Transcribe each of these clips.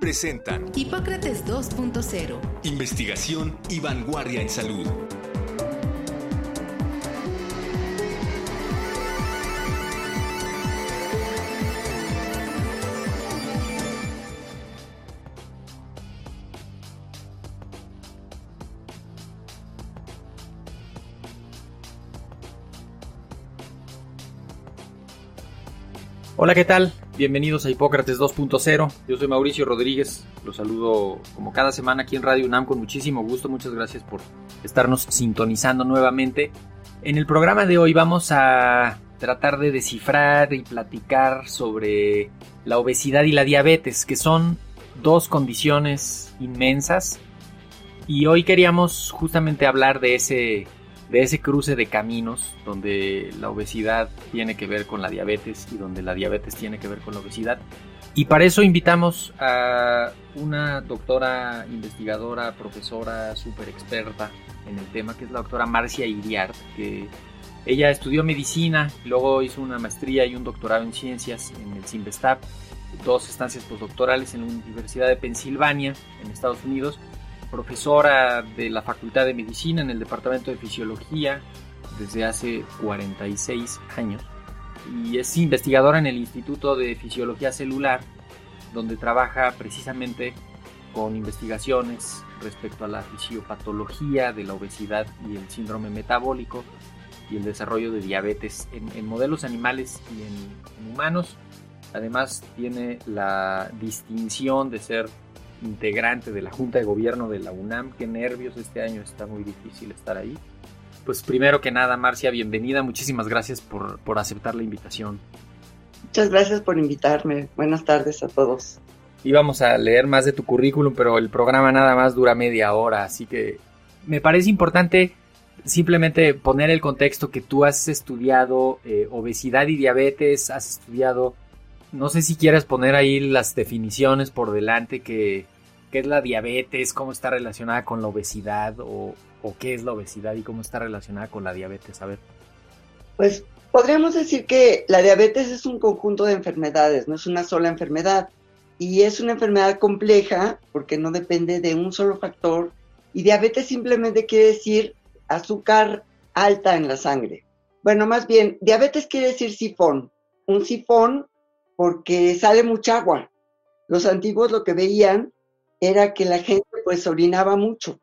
presentan Hipócrates 2.0. Investigación y vanguardia en salud. Hola, ¿qué tal? Bienvenidos a Hipócrates 2.0. Yo soy Mauricio Rodríguez. Los saludo como cada semana aquí en Radio UNAM con muchísimo gusto. Muchas gracias por estarnos sintonizando nuevamente. En el programa de hoy vamos a tratar de descifrar y platicar sobre la obesidad y la diabetes, que son dos condiciones inmensas. Y hoy queríamos justamente hablar de ese de ese cruce de caminos donde la obesidad tiene que ver con la diabetes y donde la diabetes tiene que ver con la obesidad. Y para eso invitamos a una doctora investigadora, profesora súper experta en el tema, que es la doctora Marcia Iriart, que ella estudió medicina, luego hizo una maestría y un doctorado en ciencias en el CIMBESTAP, dos estancias postdoctorales en la Universidad de Pensilvania, en Estados Unidos, profesora de la Facultad de Medicina en el Departamento de Fisiología desde hace 46 años y es investigadora en el Instituto de Fisiología Celular, donde trabaja precisamente con investigaciones respecto a la fisiopatología de la obesidad y el síndrome metabólico y el desarrollo de diabetes en, modelos animales y en humanos. Además tiene la distinción de ser integrante de la Junta de Gobierno de la UNAM. Qué nervios, este año está muy difícil estar ahí. Pues primero que nada, Marcia, bienvenida. Muchísimas gracias por, por aceptar la invitación. Muchas gracias por invitarme. Buenas tardes a todos. Íbamos a leer más de tu currículum, pero el programa nada más dura media hora, así que me parece importante simplemente poner el contexto que tú has estudiado eh, obesidad y diabetes, has estudiado no sé si quieres poner ahí las definiciones por delante que, qué es la diabetes, cómo está relacionada con la obesidad o, qué es la obesidad y cómo está relacionada con la diabetes. A ver. Pues podríamos decir que la diabetes es un conjunto de enfermedades, no es una sola enfermedad. Y es una enfermedad compleja porque no depende de un solo factor. Y diabetes simplemente quiere decir azúcar alta en la sangre. Bueno, más bien, diabetes quiere decir sifón. Un sifón porque sale mucha agua. Los antiguos lo que veían era que la gente pues orinaba mucho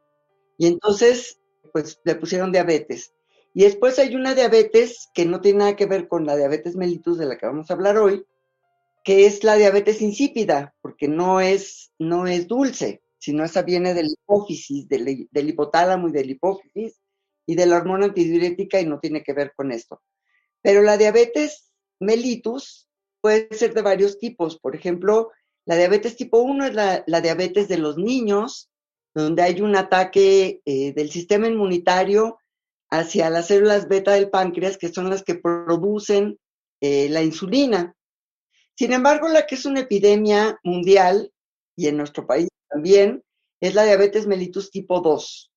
y entonces pues le pusieron diabetes. Y después hay una diabetes que no tiene nada que ver con la diabetes mellitus de la que vamos a hablar hoy, que es la diabetes insípida, porque no es, no es dulce, sino esa viene del hipófisis, del, hipotálamo y del hipófisis y de la hormona antidiurética y no tiene que ver con esto. Pero la diabetes mellitus puede ser de varios tipos. Por ejemplo, la diabetes tipo 1 es la, diabetes de los niños, donde hay un ataque eh, del sistema inmunitario hacia las células beta del páncreas, que son las que producen eh, la insulina. Sin embargo, la que es una epidemia mundial, y en nuestro país también, es la diabetes mellitus tipo 2.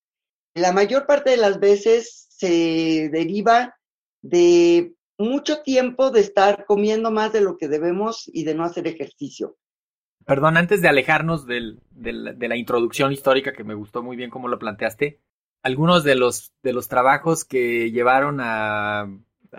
La mayor parte de las veces se deriva de mucho tiempo de estar comiendo más de lo que debemos y de no hacer ejercicio. Perdón, antes de alejarnos de la introducción histórica que me gustó muy bien cómo lo planteaste, algunos de los, de los trabajos que llevaron a,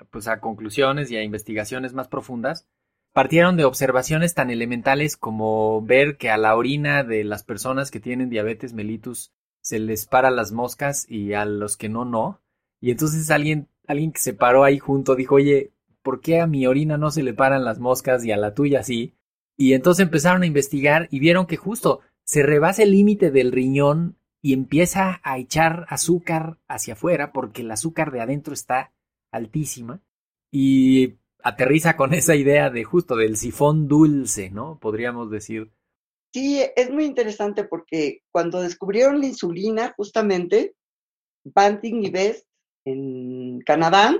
pues a conclusiones y a investigaciones más profundas partieron de observaciones tan elementales como ver que a la orina de las personas que tienen diabetes mellitus se les para las moscas y a los que no, no. Y entonces alguien alguien que se paró ahí junto dijo, oye, ¿por qué a mi orina no se le paran las moscas y a la tuya sí? Y entonces empezaron a investigar y vieron que justo se rebasa el límite del riñón y empieza a echar azúcar hacia afuera porque el azúcar de adentro está altísima y aterriza con esa idea de justo del sifón dulce, ¿no? Podríamos decir Sí, es muy interesante porque cuando descubrieron la insulina, justamente, Banting y Best en Canadá,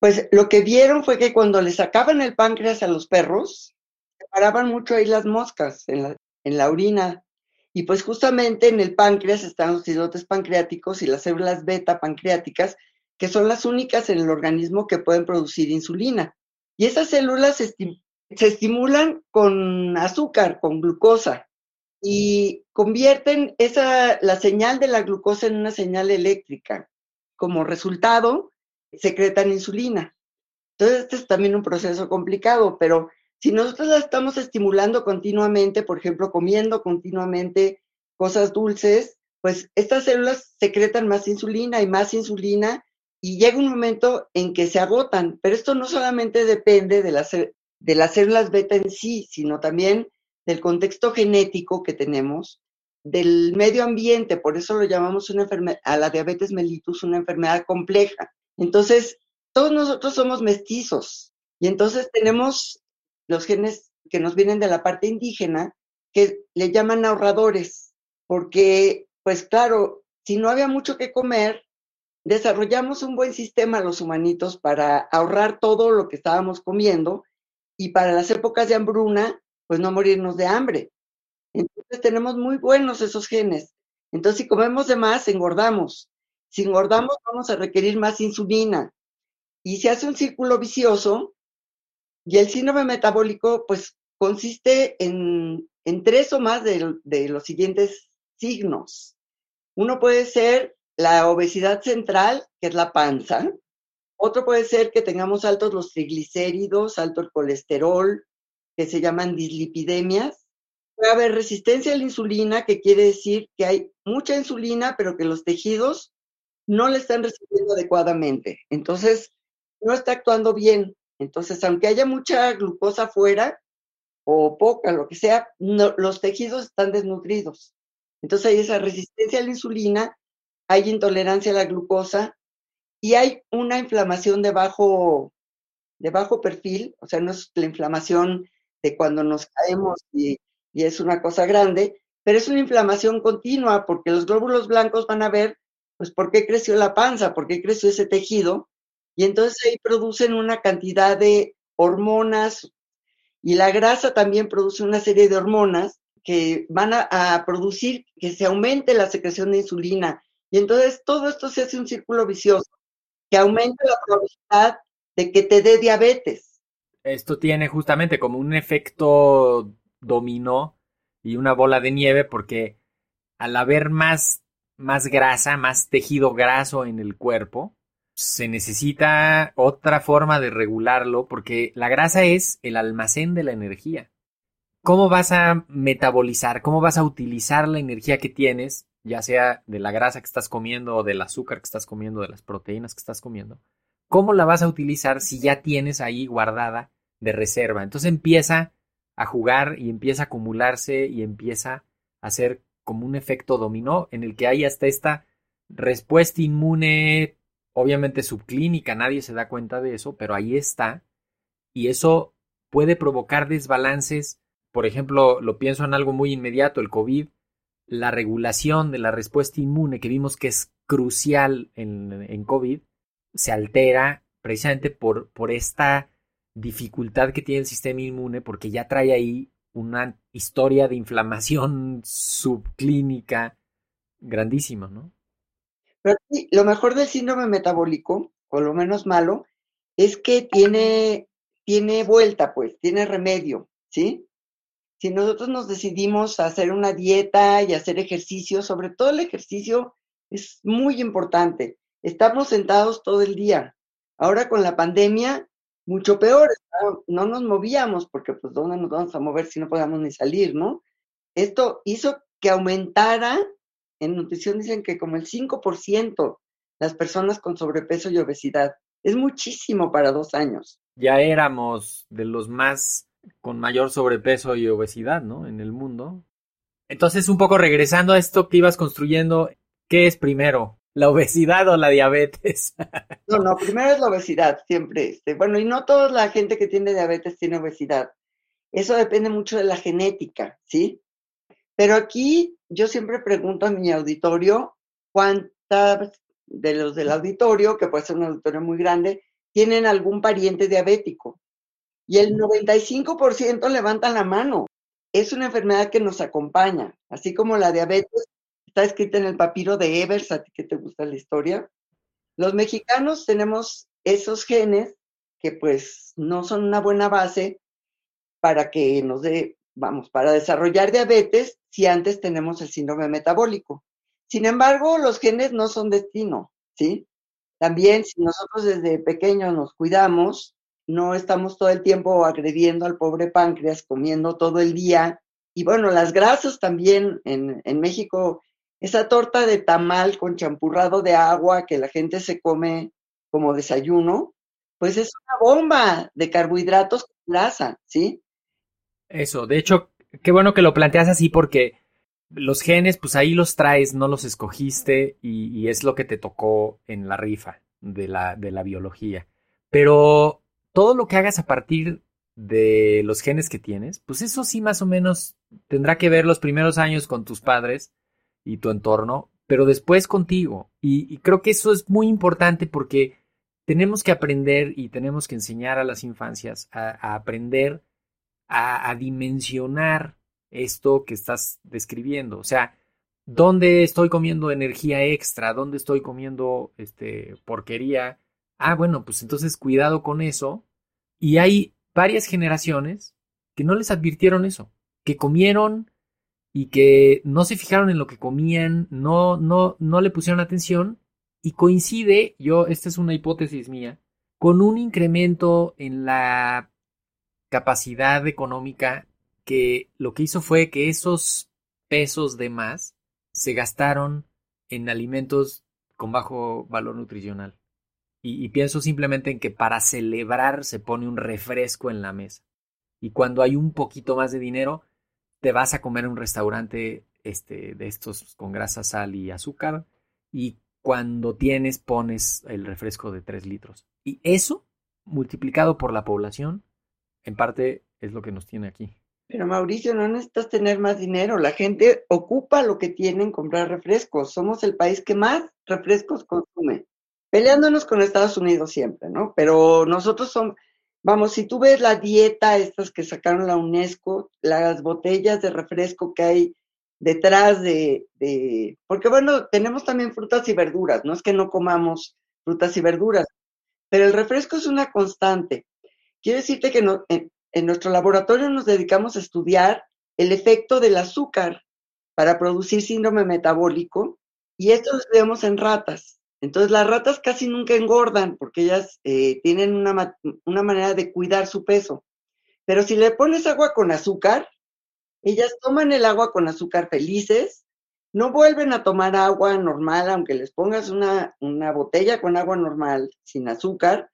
pues lo que vieron fue que cuando le sacaban el páncreas a los perros, separaban mucho ahí las moscas en la, en la orina. Y pues justamente en el páncreas están los islotes pancreáticos y las células beta pancreáticas, que son las únicas en el organismo que pueden producir insulina. Y esas células se, se estimulan con azúcar, con glucosa, y convierten esa, la señal de la glucosa en una señal eléctrica. Como resultado, secretan insulina. Entonces, este es también un proceso complicado, pero si nosotros la estamos estimulando continuamente, por ejemplo, comiendo continuamente cosas dulces, pues estas células secretan más insulina y más insulina y llega un momento en que se agotan, pero esto no solamente depende de las, de las células beta en sí, sino también del contexto genético que tenemos, del medio ambiente, por eso lo llamamos una enfermedad, a la diabetes mellitus una enfermedad compleja. Entonces, todos nosotros somos mestizos y entonces tenemos los genes que nos vienen de la parte indígena que le llaman ahorradores, porque, pues claro, si no había mucho que comer, desarrollamos un buen sistema los humanitos para ahorrar todo lo que estábamos comiendo y para las épocas de hambruna, pues no morirnos de hambre. Tenemos muy buenos esos genes. Entonces si comemos de más, engordamos. Si engordamos, vamos a requerir más insulina. Y se hace un círculo vicioso y el síndrome metabólico, pues, consiste en, en tres o más de, de los siguientes signos. Uno puede ser la obesidad central, que es la panza. Otro puede ser que tengamos altos los triglicéridos, alto el colesterol, que se llaman dislipidemias. Puede haber resistencia a la insulina, que quiere decir que hay mucha insulina, pero que los tejidos no le están recibiendo adecuadamente. Entonces, no está actuando bien. Entonces, aunque haya mucha glucosa afuera o poca, lo que sea, los tejidos están desnutridos. Entonces hay esa resistencia a la insulina, hay intolerancia a la glucosa y hay una inflamación de bajo, de bajo perfil, o sea, no es la inflamación de cuando nos caemos y, y es una cosa grande, pero es una inflamación continua porque los glóbulos blancos van a ver pues por qué creció la panza, por qué creció ese tejido, y entonces ahí producen una cantidad de hormonas, y la grasa también produce una serie de hormonas que van a, producir que se aumente la secreción de insulina. Y entonces todo esto se hace un círculo vicioso que aumenta la probabilidad de que te dé diabetes. Esto tiene justamente como un efecto dominó y una bola de nieve porque al haber más más grasa, más tejido graso en el cuerpo, se necesita otra forma de regularlo porque la grasa es el almacén de la energía. ¿Cómo vas a metabolizar, cómo vas a utilizar la energía que tienes, ya sea de la grasa que estás comiendo o del azúcar que estás comiendo, de las proteínas que estás comiendo? ¿Cómo la vas a utilizar si ya tienes ahí guardada de reserva? Entonces empieza a jugar y empieza a acumularse y empieza a ser como un efecto dominó en el que hay hasta esta respuesta inmune, obviamente subclínica, nadie se da cuenta de eso, pero ahí está. Y eso puede provocar desbalances. Por ejemplo, lo pienso en algo muy inmediato, el COVID, la regulación de la respuesta inmune que vimos que es crucial en, en COVID, se altera precisamente por, por esta dificultad que tiene el sistema inmune, porque ya trae ahí una historia de inflamación subclínica grandísima, ¿no? Pero sí, lo mejor del síndrome metabólico, o lo menos malo, es que tiene, tiene vuelta, pues, tiene remedio, ¿sí? Si nosotros nos decidimos a hacer una dieta y hacer ejercicio, sobre todo el ejercicio es muy importante. Estamos sentados todo el día. Ahora con la pandemia mucho peor, no nos movíamos porque pues dónde nos vamos a mover si no podemos ni salir, ¿no? Esto hizo que aumentara, en nutrición dicen que como el 5% las personas con sobrepeso y obesidad. Es muchísimo para dos años. Ya éramos de los más con mayor sobrepeso y obesidad, ¿no? En el mundo. Entonces, un poco regresando a esto que ibas construyendo, ¿qué es primero? ¿La obesidad o la diabetes? no, no, primero es la obesidad, siempre. Este, bueno, y no toda la gente que tiene diabetes tiene obesidad. Eso depende mucho de la genética, ¿sí? Pero aquí yo siempre pregunto a mi auditorio cuántas de los del auditorio, que puede ser un auditorio muy grande, tienen algún pariente diabético. Y el 95% levantan la mano. Es una enfermedad que nos acompaña, así como la diabetes está escrita en el papiro de Evers, a ti que te gusta la historia. Los mexicanos tenemos esos genes que pues no son una buena base para que nos dé, vamos, para desarrollar diabetes si antes tenemos el síndrome metabólico. Sin embargo, los genes no son destino, ¿sí? También si nosotros desde pequeños nos cuidamos, no estamos todo el tiempo agrediendo al pobre páncreas, comiendo todo el día. Y bueno, las grasas también en, en México, esa torta de tamal con champurrado de agua que la gente se come como desayuno, pues es una bomba de carbohidratos con grasa, ¿sí? Eso, de hecho, qué bueno que lo planteas así porque los genes, pues ahí los traes, no los escogiste y, es lo que te tocó en la rifa de la, de la biología. Pero todo lo que hagas a partir de los genes que tienes, pues eso sí más o menos tendrá que ver los primeros años con tus padres y tu entorno, pero después contigo. Y, creo que eso es muy importante porque tenemos que aprender y tenemos que enseñar a las infancias a, aprender a, dimensionar esto que estás describiendo. O sea, ¿dónde estoy comiendo energía extra? ¿Dónde estoy comiendo este, porquería? Ah, bueno, pues entonces cuidado con eso. Y hay varias generaciones que no les advirtieron eso, que comieron y que no se fijaron en lo que comían, no, no, no le pusieron atención y coincide, yo, esta es una hipótesis mía, con un incremento en la capacidad económica que lo que hizo fue que esos pesos de más se gastaron en alimentos con bajo valor nutricional. Y, y, pienso simplemente en que para celebrar se pone un refresco en la mesa. Y cuando hay un poquito más de dinero, te vas a comer un restaurante este, de estos con grasa, sal y azúcar. Y cuando tienes, pones el refresco de 3 litros. Y eso, multiplicado por la población, en parte es lo que nos tiene aquí. Pero Mauricio, no necesitas tener más dinero. La gente ocupa lo que tiene en comprar refrescos. Somos el país que más refrescos consume. Peleándonos con Estados Unidos siempre, ¿no? Pero nosotros somos, vamos, si tú ves la dieta, estas que sacaron la UNESCO, las botellas de refresco que hay detrás de, porque bueno, tenemos también frutas y verduras, no es que no comamos frutas y verduras, pero el refresco es una constante. Quiero decirte que en, en nuestro laboratorio nos dedicamos a estudiar el efecto del azúcar para producir síndrome metabólico y esto lo estudiamos en ratas. Entonces las ratas casi nunca engordan porque ellas eh, tienen una, una manera de cuidar su peso. Pero si le pones agua con azúcar, ellas toman el agua con azúcar felices, no vuelven a tomar agua normal, aunque les pongas una, botella con agua normal, sin azúcar,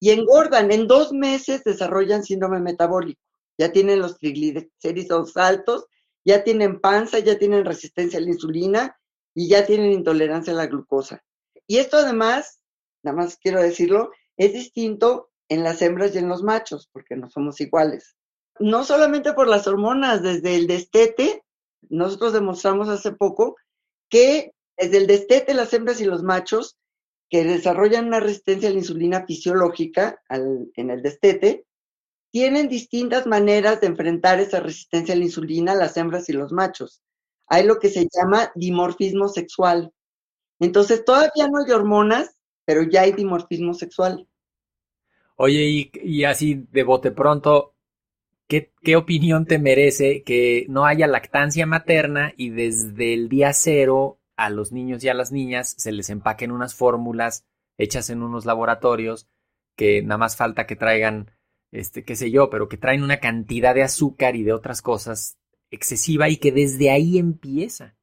y engordan. En dos meses desarrollan síndrome metabólico. Ya tienen los triglicéridos altos, ya tienen panza, ya tienen resistencia a la insulina y ya tienen intolerancia a la glucosa. Y esto además, nada más quiero decirlo, es distinto en las hembras y en los machos, porque no somos iguales no solamente por las hormonas, desde el destete, nosotros demostramos hace poco que desde el destete las hembras y los machos que desarrollan una resistencia a la insulina fisiológica en el destete, tienen distintas maneras de enfrentar esa resistencia a la insulina las hembras y los machos. Hay lo que se llama dimorfismo sexual. Entonces todavía no hay hormonas, pero ya hay dimorfismo sexual. Oye, y, así de bote pronto, ¿Qué, opinión te merece que no haya lactancia materna y desde el día cero a los niños y a las niñas se les empaquen unas fórmulas hechas en unos laboratorios que nada más falta que traigan, este, qué sé yo, pero que traen una cantidad de azúcar y de otras cosas excesiva y que desde ahí empieza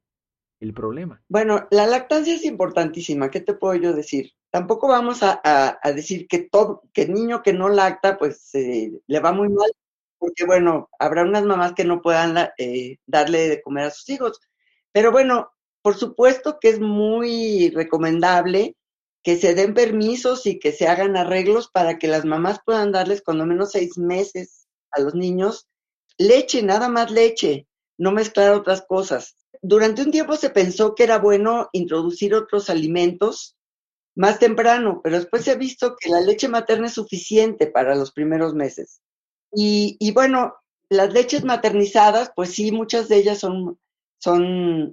el problema. Bueno, la lactancia es importantísima. ¿Qué te puedo yo decir? Tampoco vamos a, decir que todo, que el niño que no lacta, pues eh, le va muy mal porque bueno, habrá unas mamás que no puedan eh, darle de comer a sus hijos. Pero bueno, por supuesto que es muy recomendable que se den permisos y que se hagan arreglos para que las mamás puedan darles cuando menos seis meses a los niños leche, nada más leche, no mezclar otras cosas. Durante un tiempo se pensó que era bueno introducir otros alimentos más temprano, pero después se ha visto que la leche materna es suficiente para los primeros meses. Y, bueno, las leches maternizadas, pues sí, muchas de ellas son,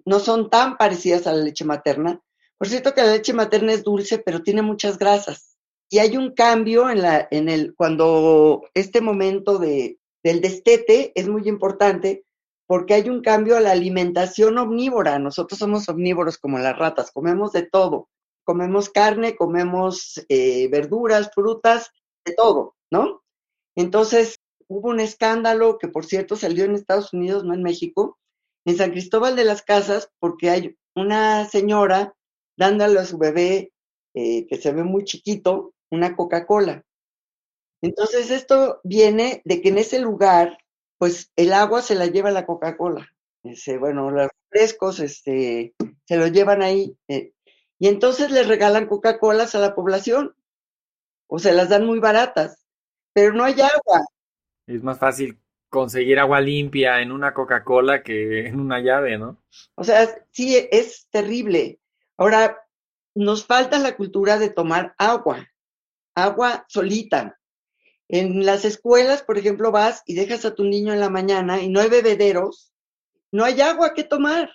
no son tan parecidas a la leche materna. Por cierto que la leche materna es dulce, pero tiene muchas grasas. Y hay un cambio en, en el, cuando este momento de, del destete es muy importante, porque hay un cambio a la alimentación omnívora. Nosotros somos omnívoros como las ratas, comemos de todo. Comemos carne, comemos eh, verduras, frutas, de todo, ¿no? Entonces, hubo un escándalo que, por cierto, salió en Estados Unidos, no en México, en San Cristóbal de las Casas, porque hay una señora dándole a su bebé, eh, que se ve muy chiquito, una Coca-Cola. Entonces, esto viene de que en ese lugar, pues el agua se la lleva la Coca-Cola. Bueno, los frescos este, se lo llevan ahí. Eh, y entonces les regalan Coca-Colas a la población. O se las dan muy baratas. Pero no hay agua. Es más fácil conseguir agua limpia en una Coca-Cola que en una llave, ¿no? O sea, sí, es terrible. Ahora, nos falta la cultura de tomar agua, agua solita. En las escuelas, por ejemplo, vas y dejas a tu niño en la mañana y no hay bebederos, no hay agua que tomar.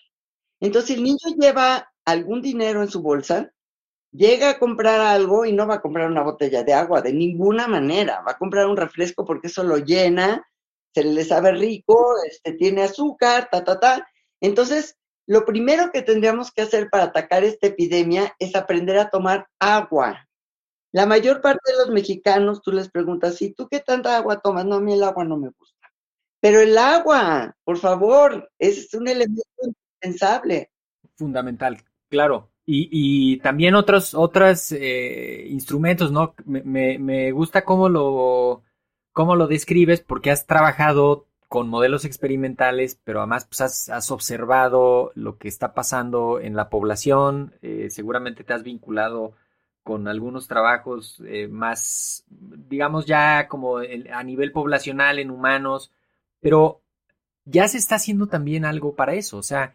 Entonces el niño lleva algún dinero en su bolsa, llega a comprar algo y no va a comprar una botella de agua de ninguna manera, va a comprar un refresco porque eso lo llena, se le sabe rico, este, tiene azúcar, ta, ta, ta. Entonces, lo primero que tendríamos que hacer para atacar esta epidemia es aprender a tomar agua. La mayor parte de los mexicanos, tú les preguntas, ¿y tú qué tanta agua tomas? No, a mí el agua no me gusta. Pero el agua, por favor, es un elemento indispensable. Fundamental, claro. Y, también otros, otros eh, instrumentos, ¿no? Me, me, gusta cómo lo, cómo lo describes porque has trabajado con modelos experimentales, pero además pues, has, has, observado lo que está pasando en la población, eh, seguramente te has vinculado con algunos trabajos eh, más, digamos ya como a nivel poblacional en humanos, pero ya se está haciendo también algo para eso, o sea,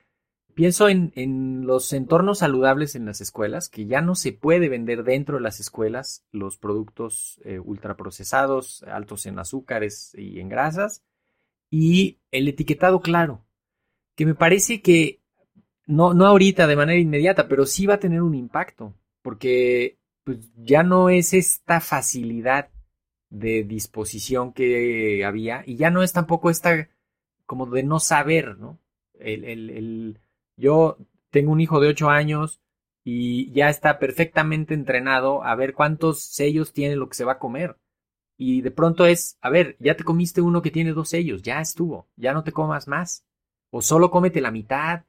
Pienso en, los entornos saludables en las escuelas, que ya no se puede vender dentro de las escuelas los productos eh, ultraprocesados, altos en azúcares y en grasas, y el etiquetado claro, que me parece que no, no ahorita de manera inmediata, pero sí va a tener un impacto, porque pues, ya no es esta facilidad de disposición que había, y ya no es tampoco esta como de no saber, ¿no? el yo tengo un hijo de 8 años y ya está perfectamente entrenado a ver cuántos sellos tiene lo que se va a comer. Y de pronto es, a ver, ya te comiste uno que tiene dos sellos, ya estuvo, ya no te comas más. O solo cómete la mitad.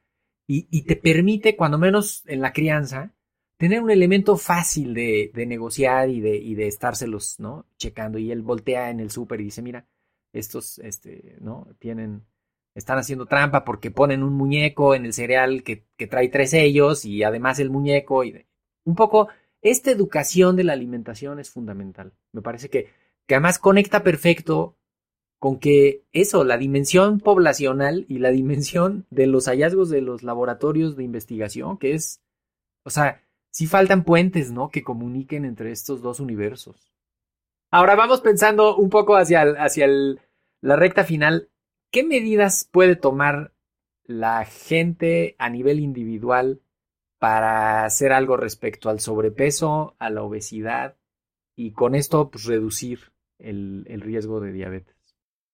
Y, te permite, cuando menos en la crianza, tener un elemento fácil de, negociar y de, y estárselos, ¿no? Checando. Y él voltea en el súper y dice, mira, estos, este, ¿no? Tienen están haciendo trampa porque ponen un muñeco en el cereal que, trae tres sellos y además el muñeco. Y un poco, esta educación de la alimentación es fundamental. Me parece que, que además conecta perfecto con que eso, la dimensión poblacional y la dimensión de los hallazgos de los laboratorios de investigación, que es, o sea, sí faltan puentes, ¿no? Que comuniquen entre estos dos universos. Ahora vamos pensando un poco hacia, hacia la recta final. ¿Qué medidas puede tomar la gente a nivel individual para hacer algo respecto al sobrepeso, a la obesidad y con esto pues, reducir el, riesgo de diabetes?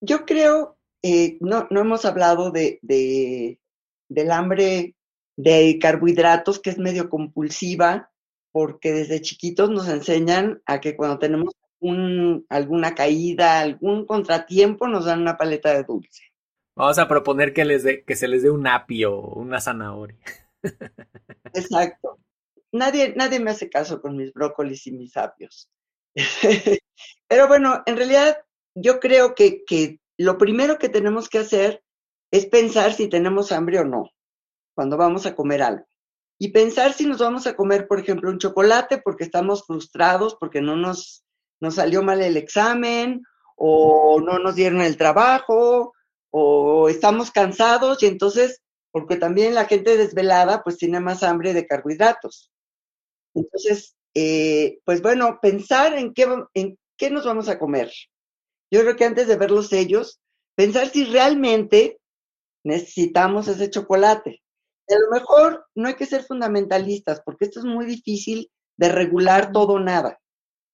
Yo creo, eh, no, no hemos hablado de, del hambre de carbohidratos, que es medio compulsiva, porque desde chiquitos nos enseñan a que cuando tenemos un, alguna caída, algún contratiempo, nos dan una paleta de dulce. Vamos a proponer que, les que se les dé un apio o una zanahoria. Exacto. Nadie, nadie me hace caso con mis brócolis y mis apios. Pero bueno, en realidad yo creo que, que lo primero que tenemos que hacer es pensar si tenemos hambre o no cuando vamos a comer algo. Y pensar si nos vamos a comer, por ejemplo, un chocolate porque estamos frustrados, porque no nos, nos salió mal el examen, o no nos dieron el trabajo, o estamos cansados y entonces, porque también la gente desvelada pues tiene más hambre de carbohidratos. Entonces, eh, pues bueno, pensar en qué, en qué nos vamos a comer. Yo creo que antes de ver los sellos, pensar si realmente necesitamos ese chocolate. A lo mejor no hay que ser fundamentalistas, porque esto es muy difícil de regular todo nada.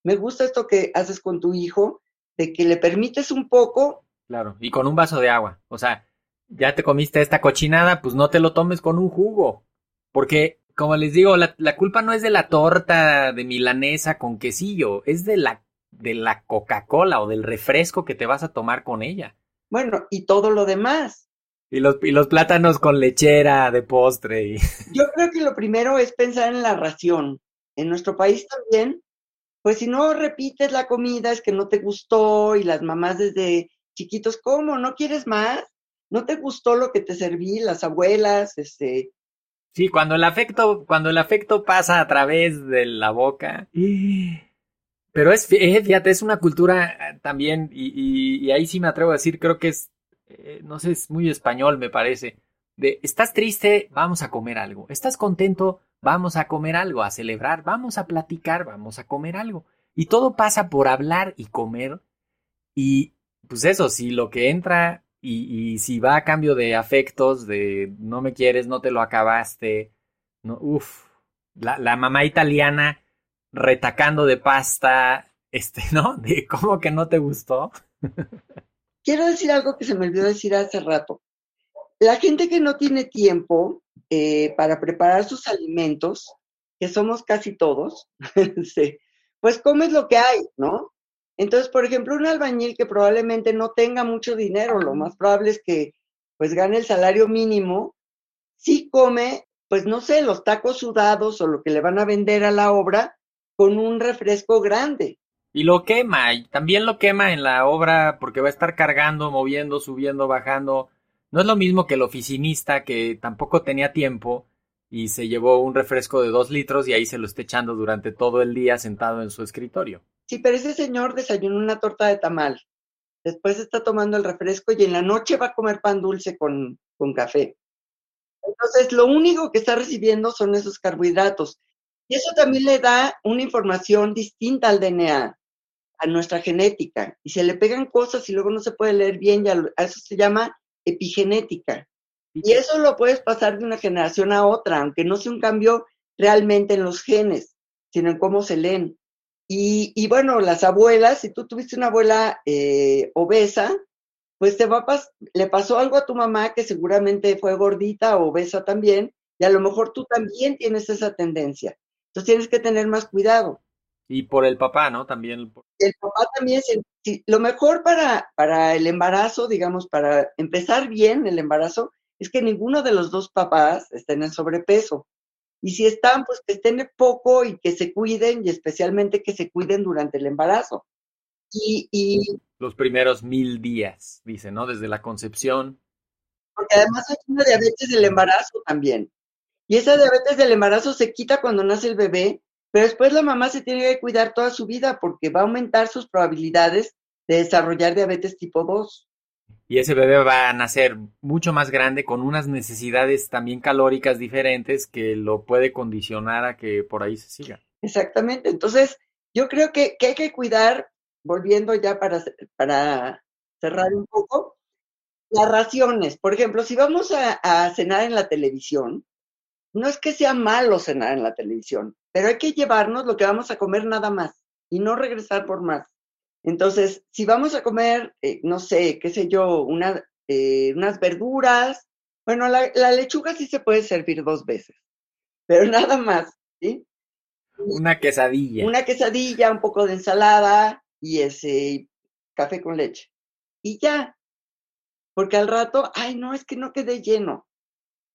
Me gusta esto que haces con tu hijo, de que le permites un poco. Claro, y con un vaso de agua. O sea, ya te comiste esta cochinada, pues no te lo tomes con un jugo. Porque, como les digo, la, la culpa no es de la torta de milanesa con quesillo, es de la, de la Coca-Cola o del refresco que te vas a tomar con ella. Bueno, y todo lo demás. Y los, y los plátanos con lechera de postre. Y... Yo creo que lo primero es pensar en la ración. En nuestro país también pues si no repites la comida es que no te gustó y las mamás desde chiquitos, ¿cómo? ¿No quieres más? ¿No te gustó lo que te serví, las abuelas? Este... Sí, cuando el afecto, cuando el afecto pasa a través de la boca. Pero es, eh, fíjate, es una cultura eh, también, y, y, ahí sí me atrevo a decir, creo que es, eh, no sé, es muy español, me parece. De, estás triste, vamos a comer algo. Estás contento, vamos a comer algo, a celebrar, vamos a platicar, vamos a comer algo. Y todo pasa por hablar y comer. Y pues eso, si lo que entra y, si va a cambio de afectos, de no me quieres, no te lo acabaste, no, uff, la, la mamá italiana retacando de pasta, este, ¿no? De cómo que no te gustó. Quiero decir algo que se me olvidó decir hace rato. La gente que no tiene tiempo eh, para preparar sus alimentos, que somos casi todos, pues comes lo que hay, ¿no? Entonces, por ejemplo, un albañil que probablemente no tenga mucho dinero, lo más probable es que pues gane el salario mínimo, sí come, pues no sé, los tacos sudados o lo que le van a vender a la obra con un refresco grande. Y lo quema, y también lo quema en la obra porque va a estar cargando, moviendo, subiendo, bajando no es lo mismo que el oficinista que tampoco tenía tiempo y se llevó un refresco de dos litros y ahí se lo está echando durante todo el día sentado en su escritorio. Sí, pero ese señor desayunó una torta de tamal. Después está tomando el refresco y en la noche va a comer pan dulce con, con café. Entonces, lo único que está recibiendo son esos carbohidratos. Y eso también le da una información distinta al DNA, a nuestra genética. Y se le pegan cosas y luego no se puede leer bien, ya a eso se llama epigenética. Y eso lo puedes pasar de una generación a otra, aunque no sea un cambio realmente en los genes, sino en cómo se leen. Y, bueno, las abuelas, si tú tuviste una abuela eh, obesa, pues te va le pasó algo a tu mamá que seguramente fue gordita o obesa también, y a lo mejor tú también tienes esa tendencia. Entonces tienes que tener más cuidado. Y por el papá, ¿no? También. El papá también, lo mejor para, para el embarazo, digamos, para empezar bien el embarazo, es que ninguno de los dos papás estén en sobrepeso. Y si están, pues que estén poco y que se cuiden, y especialmente que se cuiden durante el embarazo. Y, y los primeros mil días, dice, ¿no? Desde la concepción. Porque además hay una diabetes del embarazo también. Y esa diabetes del embarazo se quita cuando nace el bebé pero después la mamá se tiene que cuidar toda su vida porque va a aumentar sus probabilidades de desarrollar diabetes tipo 2. Y ese bebé va a nacer mucho más grande con unas necesidades también calóricas diferentes que lo puede condicionar a que por ahí se siga. Exactamente. Entonces, yo creo que, hay que cuidar, volviendo ya para, para cerrar un poco, las raciones. Por ejemplo, si vamos a cenar en la televisión, no es que sea malo cenar en la televisión, pero hay que llevarnos lo que vamos a comer nada más y no regresar por más. Entonces, si vamos a comer, eh, no sé, qué sé yo, una, eh, unas verduras, bueno, la, lechuga sí se puede servir dos veces, pero nada más, ¿sí? Una quesadilla. Una quesadilla, un poco de ensalada y ese café con leche. Y ya, porque al rato, ay, no, es que no quedé lleno.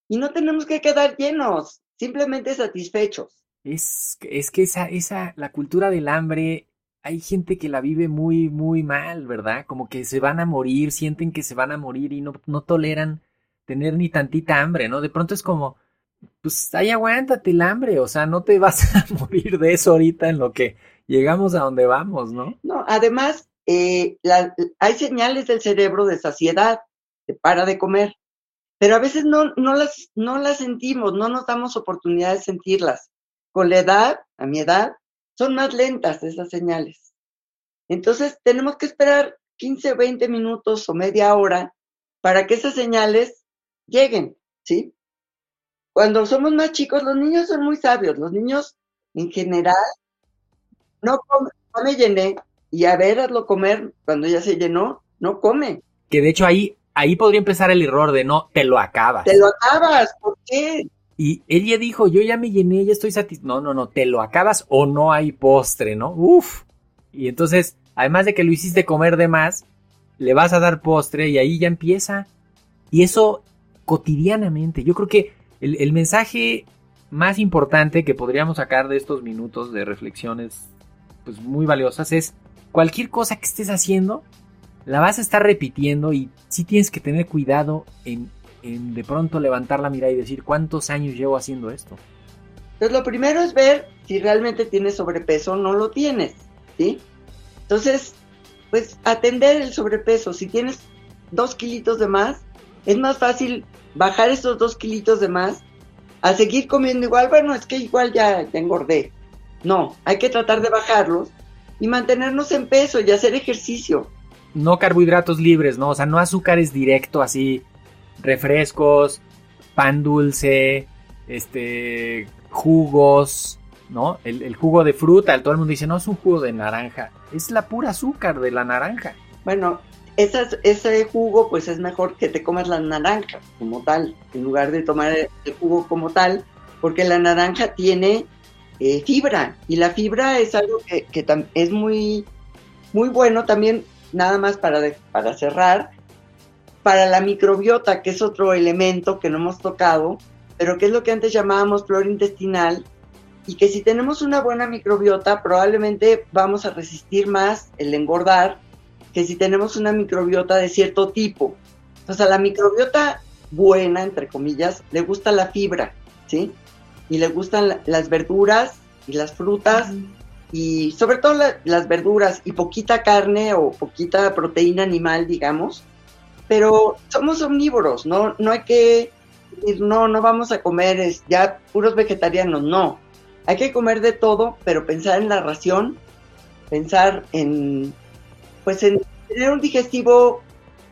Y no tenemos que quedar llenos, simplemente satisfechos. Es, es que esa, esa, la cultura del hambre, hay gente que la vive muy, muy mal, ¿verdad? Como que se van a morir, sienten que se van a morir y no, no toleran tener ni tantita hambre, ¿no? De pronto es como, pues ahí aguántate el hambre, o sea, no te vas a morir de eso ahorita en lo que llegamos a donde vamos, ¿no? No, además, eh, hay señales del cerebro de saciedad. te para de comer. Pero a veces no, las, sentimos, no nos damos oportunidad de sentirlas. Con la edad, a mi edad, son más lentas esas señales. Entonces tenemos que esperar 15 o 20 minutos o media hora para que esas señales lleguen, ¿sí? Cuando somos más chicos, los niños son muy sabios. Los niños, en general, no comen, no me llené, y a ver, hazlo comer cuando ya se llenó, no come. Que de hecho ahí, ahí podría empezar el error de no, te lo acabas. Te lo acabas, ¿por qué? Y ella dijo, yo ya me llené, ya estoy satisfecho. No, no, no, te lo acabas o no hay postre, ¿no? Uf. Y entonces, además de que lo hiciste comer de más, le vas a dar postre y ahí ya empieza. Y eso cotidianamente. Yo creo que el, el mensaje más importante que podríamos sacar de estos minutos de reflexiones pues muy valiosas es cualquier cosa que estés haciendo la vas a estar repitiendo y sí tienes que tener cuidado en, en de pronto levantar la mirada y decir cuántos años llevo haciendo esto. Entonces lo primero es ver si realmente tienes sobrepeso o no lo tienes, ¿sí? Entonces, pues atender el sobrepeso. Si tienes dos kilitos de más, es más fácil bajar esos dos kilitos de más a seguir comiendo igual. Bueno, es que igual ya, ya engordé. No, hay que tratar de bajarlos y mantenernos en peso y hacer ejercicio. No carbohidratos libres, ¿no? O sea, no azúcares directo, así, refrescos, pan dulce, este, jugos, ¿no? El, jugo de fruta, todo el mundo dice, no, es un jugo de naranja, es la pura azúcar de la naranja. Bueno, esas, ese jugo, pues es mejor que te comas la naranja como tal, en lugar de tomar el jugo como tal, porque la naranja tiene eh, fibra y la fibra es algo que, que es muy, muy bueno también, nada más para, para cerrar, para la microbiota, que es otro elemento que no hemos tocado, pero que es lo que antes llamábamos flora intestinal, y que si tenemos una buena microbiota, probablemente vamos a resistir más el engordar que si tenemos una microbiota de cierto tipo. Entonces, a la microbiota buena, entre comillas, le gusta la fibra, ¿sí? Y le gustan la, las verduras y las frutas. Y sobre todo la, las verduras y poquita carne o poquita proteína animal, digamos. Pero somos omnívoros, ¿no? No hay que decir, no, no vamos a comer es, ya puros vegetarianos, no. Hay que comer de todo, pero pensar en la ración, pensar en pues en tener un digestivo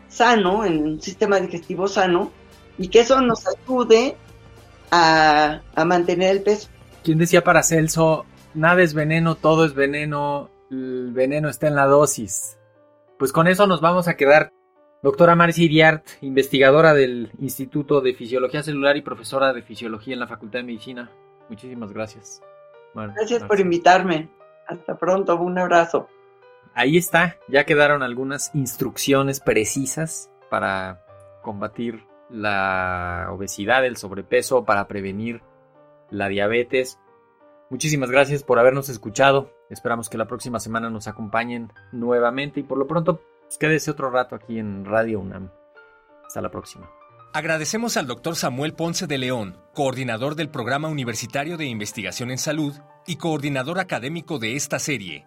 sano, en un sistema digestivo sano, y que eso nos ayude a, a mantener el peso. ¿Quién decía para Celso, nada es veneno, todo es veneno, el veneno está en la dosis? Pues con eso nos vamos a quedar. Doctora Marcia Iriart, investigadora del Instituto de Fisiología Celular y profesora de Fisiología en la Facultad de Medicina. Muchísimas gracias. Gracias por invitarme. Hasta pronto, un abrazo ahí está, ya quedaron algunas instrucciones precisas para combatir la obesidad, el sobrepeso, para prevenir la diabetes. Muchísimas gracias por habernos escuchado. Esperamos que la próxima semana nos acompañen nuevamente y por lo pronto pues, quédese otro rato aquí en Radio UNAM. Hasta la próxima. Agradecemos al doctor Samuel Ponce de León, coordinador del Programa Universitario de Investigación en Salud y coordinador académico de esta serie.